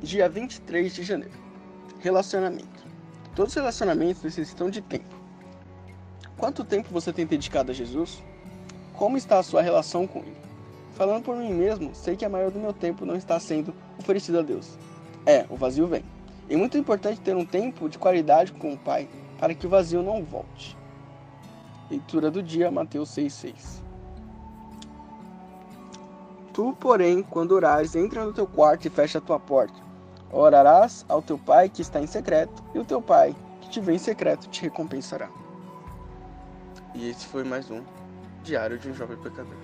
Dia 23 de janeiro. Relacionamento. Todos os relacionamentos necessitam de tempo. Quanto tempo você tem dedicado a Jesus? Como está a sua relação com Ele? Falando por mim mesmo, sei que a maioria do meu tempo não está sendo oferecido a Deus. É, o vazio vem. É muito importante ter um tempo de qualidade com o Pai para que o vazio não volte. Leitura do dia, Mateus 6,6. Tu, porém, quando orares, entra no teu quarto e fecha a tua porta. Orarás ao teu pai que está em secreto, e o teu pai que te vê em secreto te recompensará. E esse foi mais um Diário de um Jovem Pecador.